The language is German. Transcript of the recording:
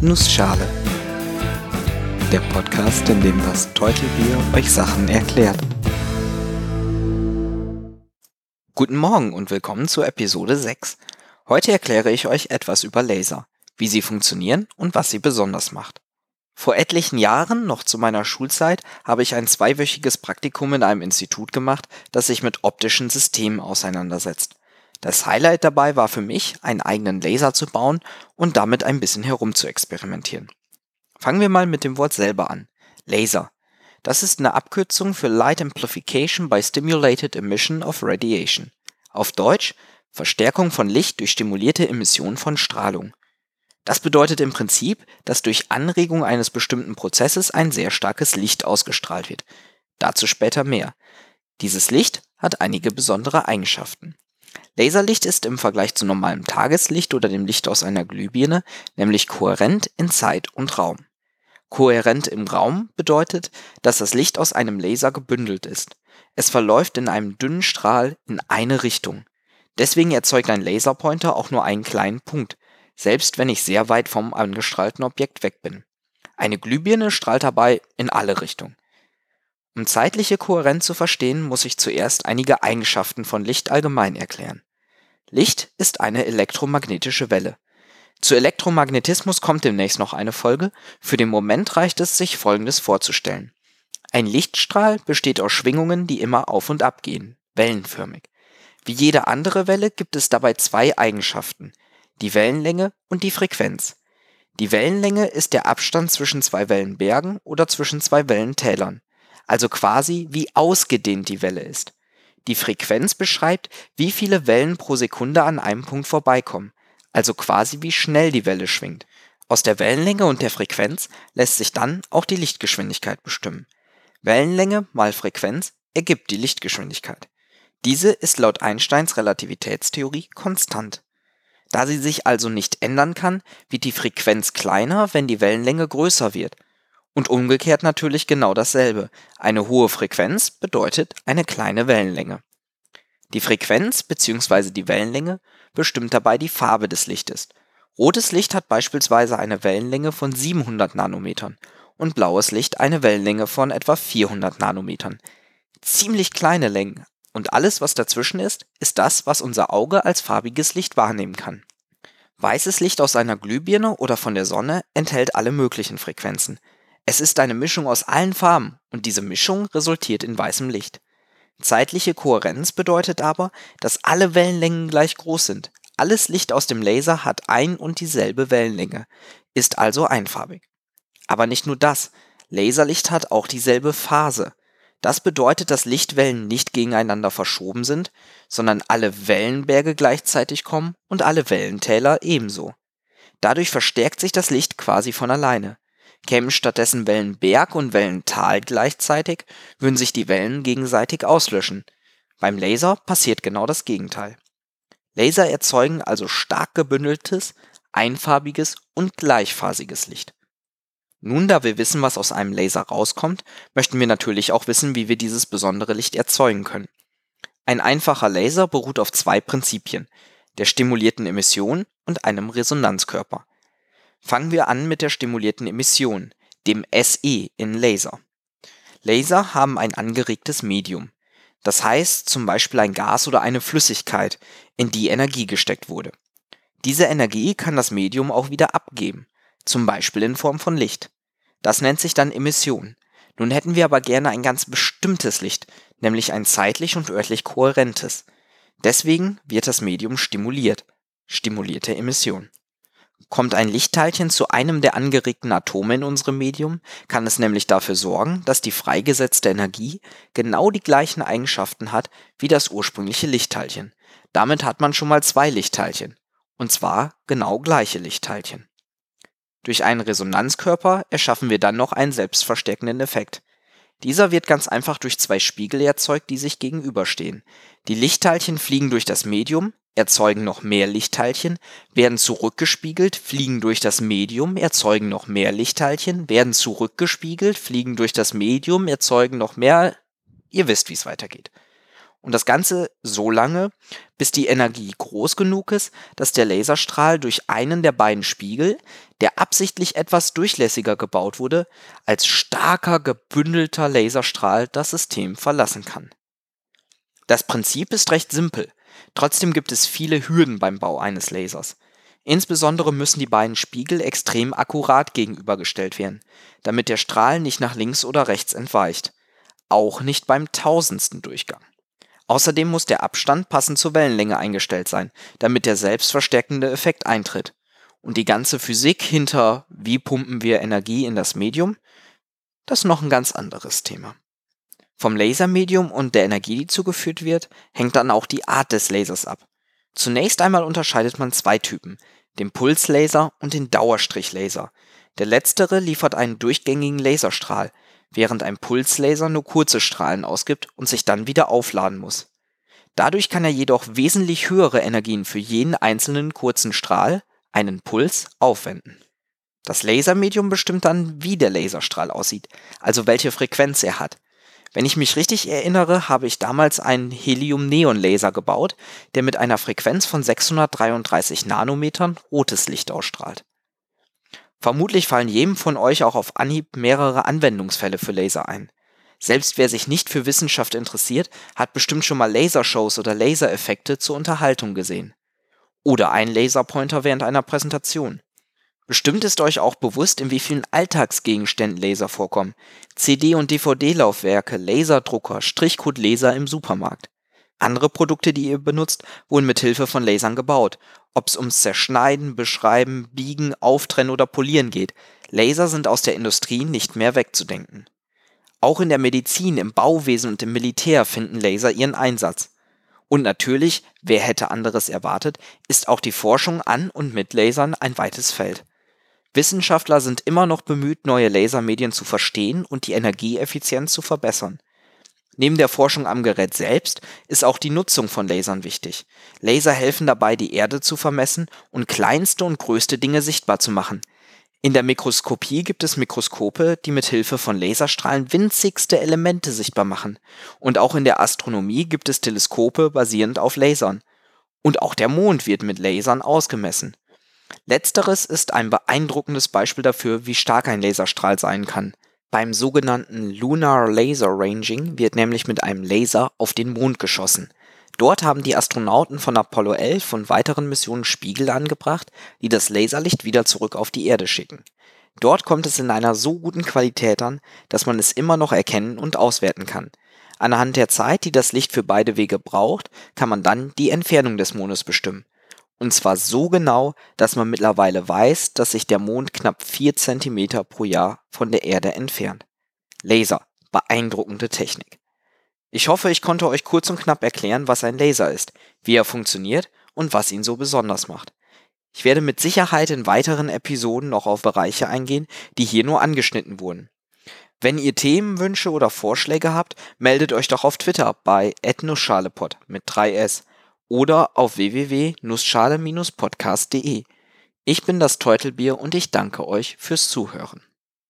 Nussschale. Der Podcast, in dem das Teutelbier euch Sachen erklärt. Guten Morgen und willkommen zu Episode 6. Heute erkläre ich euch etwas über Laser, wie sie funktionieren und was sie besonders macht. Vor etlichen Jahren, noch zu meiner Schulzeit, habe ich ein zweiwöchiges Praktikum in einem Institut gemacht, das sich mit optischen Systemen auseinandersetzt. Das Highlight dabei war für mich, einen eigenen Laser zu bauen und damit ein bisschen herum zu experimentieren. Fangen wir mal mit dem Wort selber an. Laser. Das ist eine Abkürzung für Light Amplification by Stimulated Emission of Radiation. Auf Deutsch Verstärkung von Licht durch stimulierte Emission von Strahlung. Das bedeutet im Prinzip, dass durch Anregung eines bestimmten Prozesses ein sehr starkes Licht ausgestrahlt wird. Dazu später mehr. Dieses Licht hat einige besondere Eigenschaften. Laserlicht ist im Vergleich zu normalem Tageslicht oder dem Licht aus einer Glühbirne nämlich kohärent in Zeit und Raum. Kohärent im Raum bedeutet, dass das Licht aus einem Laser gebündelt ist. Es verläuft in einem dünnen Strahl in eine Richtung. Deswegen erzeugt ein Laserpointer auch nur einen kleinen Punkt, selbst wenn ich sehr weit vom angestrahlten Objekt weg bin. Eine Glühbirne strahlt dabei in alle Richtungen. Um zeitliche Kohärenz zu verstehen, muss ich zuerst einige Eigenschaften von Licht allgemein erklären. Licht ist eine elektromagnetische Welle. Zu Elektromagnetismus kommt demnächst noch eine Folge, für den Moment reicht es, sich Folgendes vorzustellen. Ein Lichtstrahl besteht aus Schwingungen, die immer auf und ab gehen, wellenförmig. Wie jede andere Welle gibt es dabei zwei Eigenschaften, die Wellenlänge und die Frequenz. Die Wellenlänge ist der Abstand zwischen zwei Wellenbergen oder zwischen zwei Wellentälern, also quasi wie ausgedehnt die Welle ist. Die Frequenz beschreibt, wie viele Wellen pro Sekunde an einem Punkt vorbeikommen, also quasi wie schnell die Welle schwingt. Aus der Wellenlänge und der Frequenz lässt sich dann auch die Lichtgeschwindigkeit bestimmen. Wellenlänge mal Frequenz ergibt die Lichtgeschwindigkeit. Diese ist laut Einsteins Relativitätstheorie konstant. Da sie sich also nicht ändern kann, wird die Frequenz kleiner, wenn die Wellenlänge größer wird und umgekehrt natürlich genau dasselbe. Eine hohe Frequenz bedeutet eine kleine Wellenlänge. Die Frequenz bzw. die Wellenlänge bestimmt dabei die Farbe des Lichtes. Rotes Licht hat beispielsweise eine Wellenlänge von 700 Nanometern und blaues Licht eine Wellenlänge von etwa 400 Nanometern. Ziemlich kleine Längen, und alles, was dazwischen ist, ist das, was unser Auge als farbiges Licht wahrnehmen kann. Weißes Licht aus einer Glühbirne oder von der Sonne enthält alle möglichen Frequenzen. Es ist eine Mischung aus allen Farben und diese Mischung resultiert in weißem Licht. Zeitliche Kohärenz bedeutet aber, dass alle Wellenlängen gleich groß sind. Alles Licht aus dem Laser hat ein und dieselbe Wellenlänge, ist also einfarbig. Aber nicht nur das, Laserlicht hat auch dieselbe Phase. Das bedeutet, dass Lichtwellen nicht gegeneinander verschoben sind, sondern alle Wellenberge gleichzeitig kommen und alle Wellentäler ebenso. Dadurch verstärkt sich das Licht quasi von alleine. Kämen stattdessen Wellenberg und Wellental gleichzeitig, würden sich die Wellen gegenseitig auslöschen. Beim Laser passiert genau das Gegenteil. Laser erzeugen also stark gebündeltes, einfarbiges und gleichphasiges Licht. Nun, da wir wissen, was aus einem Laser rauskommt, möchten wir natürlich auch wissen, wie wir dieses besondere Licht erzeugen können. Ein einfacher Laser beruht auf zwei Prinzipien, der stimulierten Emission und einem Resonanzkörper. Fangen wir an mit der stimulierten Emission, dem SE in Laser. Laser haben ein angeregtes Medium, das heißt zum Beispiel ein Gas oder eine Flüssigkeit, in die Energie gesteckt wurde. Diese Energie kann das Medium auch wieder abgeben, zum Beispiel in Form von Licht. Das nennt sich dann Emission. Nun hätten wir aber gerne ein ganz bestimmtes Licht, nämlich ein zeitlich und örtlich kohärentes. Deswegen wird das Medium stimuliert. Stimulierte Emission. Kommt ein Lichtteilchen zu einem der angeregten Atome in unserem Medium, kann es nämlich dafür sorgen, dass die freigesetzte Energie genau die gleichen Eigenschaften hat wie das ursprüngliche Lichtteilchen. Damit hat man schon mal zwei Lichtteilchen. Und zwar genau gleiche Lichtteilchen. Durch einen Resonanzkörper erschaffen wir dann noch einen selbstverstärkenden Effekt. Dieser wird ganz einfach durch zwei Spiegel erzeugt, die sich gegenüberstehen. Die Lichtteilchen fliegen durch das Medium, erzeugen noch mehr Lichtteilchen, werden zurückgespiegelt, fliegen durch das Medium, erzeugen noch mehr Lichtteilchen, werden zurückgespiegelt, fliegen durch das Medium, erzeugen noch mehr. Ihr wisst, wie es weitergeht. Und das Ganze so lange, bis die Energie groß genug ist, dass der Laserstrahl durch einen der beiden Spiegel, der absichtlich etwas durchlässiger gebaut wurde, als starker gebündelter Laserstrahl das System verlassen kann. Das Prinzip ist recht simpel, trotzdem gibt es viele Hürden beim Bau eines Lasers. Insbesondere müssen die beiden Spiegel extrem akkurat gegenübergestellt werden, damit der Strahl nicht nach links oder rechts entweicht, auch nicht beim tausendsten Durchgang. Außerdem muss der Abstand passend zur Wellenlänge eingestellt sein, damit der selbstverstärkende Effekt eintritt. Und die ganze Physik hinter wie pumpen wir Energie in das Medium, das ist noch ein ganz anderes Thema. Vom Lasermedium und der Energie, die zugeführt wird, hängt dann auch die Art des Lasers ab. Zunächst einmal unterscheidet man zwei Typen, den Pulslaser und den Dauerstrichlaser. Der letztere liefert einen durchgängigen Laserstrahl, während ein Pulslaser nur kurze Strahlen ausgibt und sich dann wieder aufladen muss. Dadurch kann er jedoch wesentlich höhere Energien für jeden einzelnen kurzen Strahl, einen Puls, aufwenden. Das Lasermedium bestimmt dann, wie der Laserstrahl aussieht, also welche Frequenz er hat. Wenn ich mich richtig erinnere, habe ich damals einen Helium-Neon-Laser gebaut, der mit einer Frequenz von 633 Nanometern rotes Licht ausstrahlt. Vermutlich fallen jedem von euch auch auf Anhieb mehrere Anwendungsfälle für Laser ein. Selbst wer sich nicht für Wissenschaft interessiert, hat bestimmt schon mal Lasershows oder Lasereffekte zur Unterhaltung gesehen. Oder einen Laserpointer während einer Präsentation. Bestimmt ist euch auch bewusst, in wie vielen Alltagsgegenständen Laser vorkommen. CD- und DVD-Laufwerke, Laserdrucker, Strichcode-Laser im Supermarkt. Andere Produkte, die ihr benutzt, wurden mit Hilfe von Lasern gebaut. Ob es ums Zerschneiden, Beschreiben, Biegen, Auftrennen oder Polieren geht. Laser sind aus der Industrie nicht mehr wegzudenken. Auch in der Medizin, im Bauwesen und im Militär finden Laser ihren Einsatz. Und natürlich, wer hätte anderes erwartet, ist auch die Forschung an und mit Lasern ein weites Feld. Wissenschaftler sind immer noch bemüht, neue Lasermedien zu verstehen und die Energieeffizienz zu verbessern. Neben der Forschung am Gerät selbst ist auch die Nutzung von Lasern wichtig. Laser helfen dabei, die Erde zu vermessen und kleinste und größte Dinge sichtbar zu machen. In der Mikroskopie gibt es Mikroskope, die mit Hilfe von Laserstrahlen winzigste Elemente sichtbar machen. Und auch in der Astronomie gibt es Teleskope basierend auf Lasern. Und auch der Mond wird mit Lasern ausgemessen. Letzteres ist ein beeindruckendes Beispiel dafür, wie stark ein Laserstrahl sein kann. Beim sogenannten Lunar Laser Ranging wird nämlich mit einem Laser auf den Mond geschossen. Dort haben die Astronauten von Apollo 11 und weiteren Missionen Spiegel angebracht, die das Laserlicht wieder zurück auf die Erde schicken. Dort kommt es in einer so guten Qualität an, dass man es immer noch erkennen und auswerten kann. Anhand der Zeit, die das Licht für beide Wege braucht, kann man dann die Entfernung des Mondes bestimmen. Und zwar so genau, dass man mittlerweile weiß, dass sich der Mond knapp 4 cm pro Jahr von der Erde entfernt. Laser, beeindruckende Technik. Ich hoffe, ich konnte euch kurz und knapp erklären, was ein Laser ist, wie er funktioniert und was ihn so besonders macht. Ich werde mit Sicherheit in weiteren Episoden noch auf Bereiche eingehen, die hier nur angeschnitten wurden. Wenn ihr Themenwünsche oder Vorschläge habt, meldet euch doch auf Twitter bei ethnoschalepod mit 3s oder auf www.nussschale-podcast.de. Ich bin das Teutelbier und ich danke euch fürs Zuhören.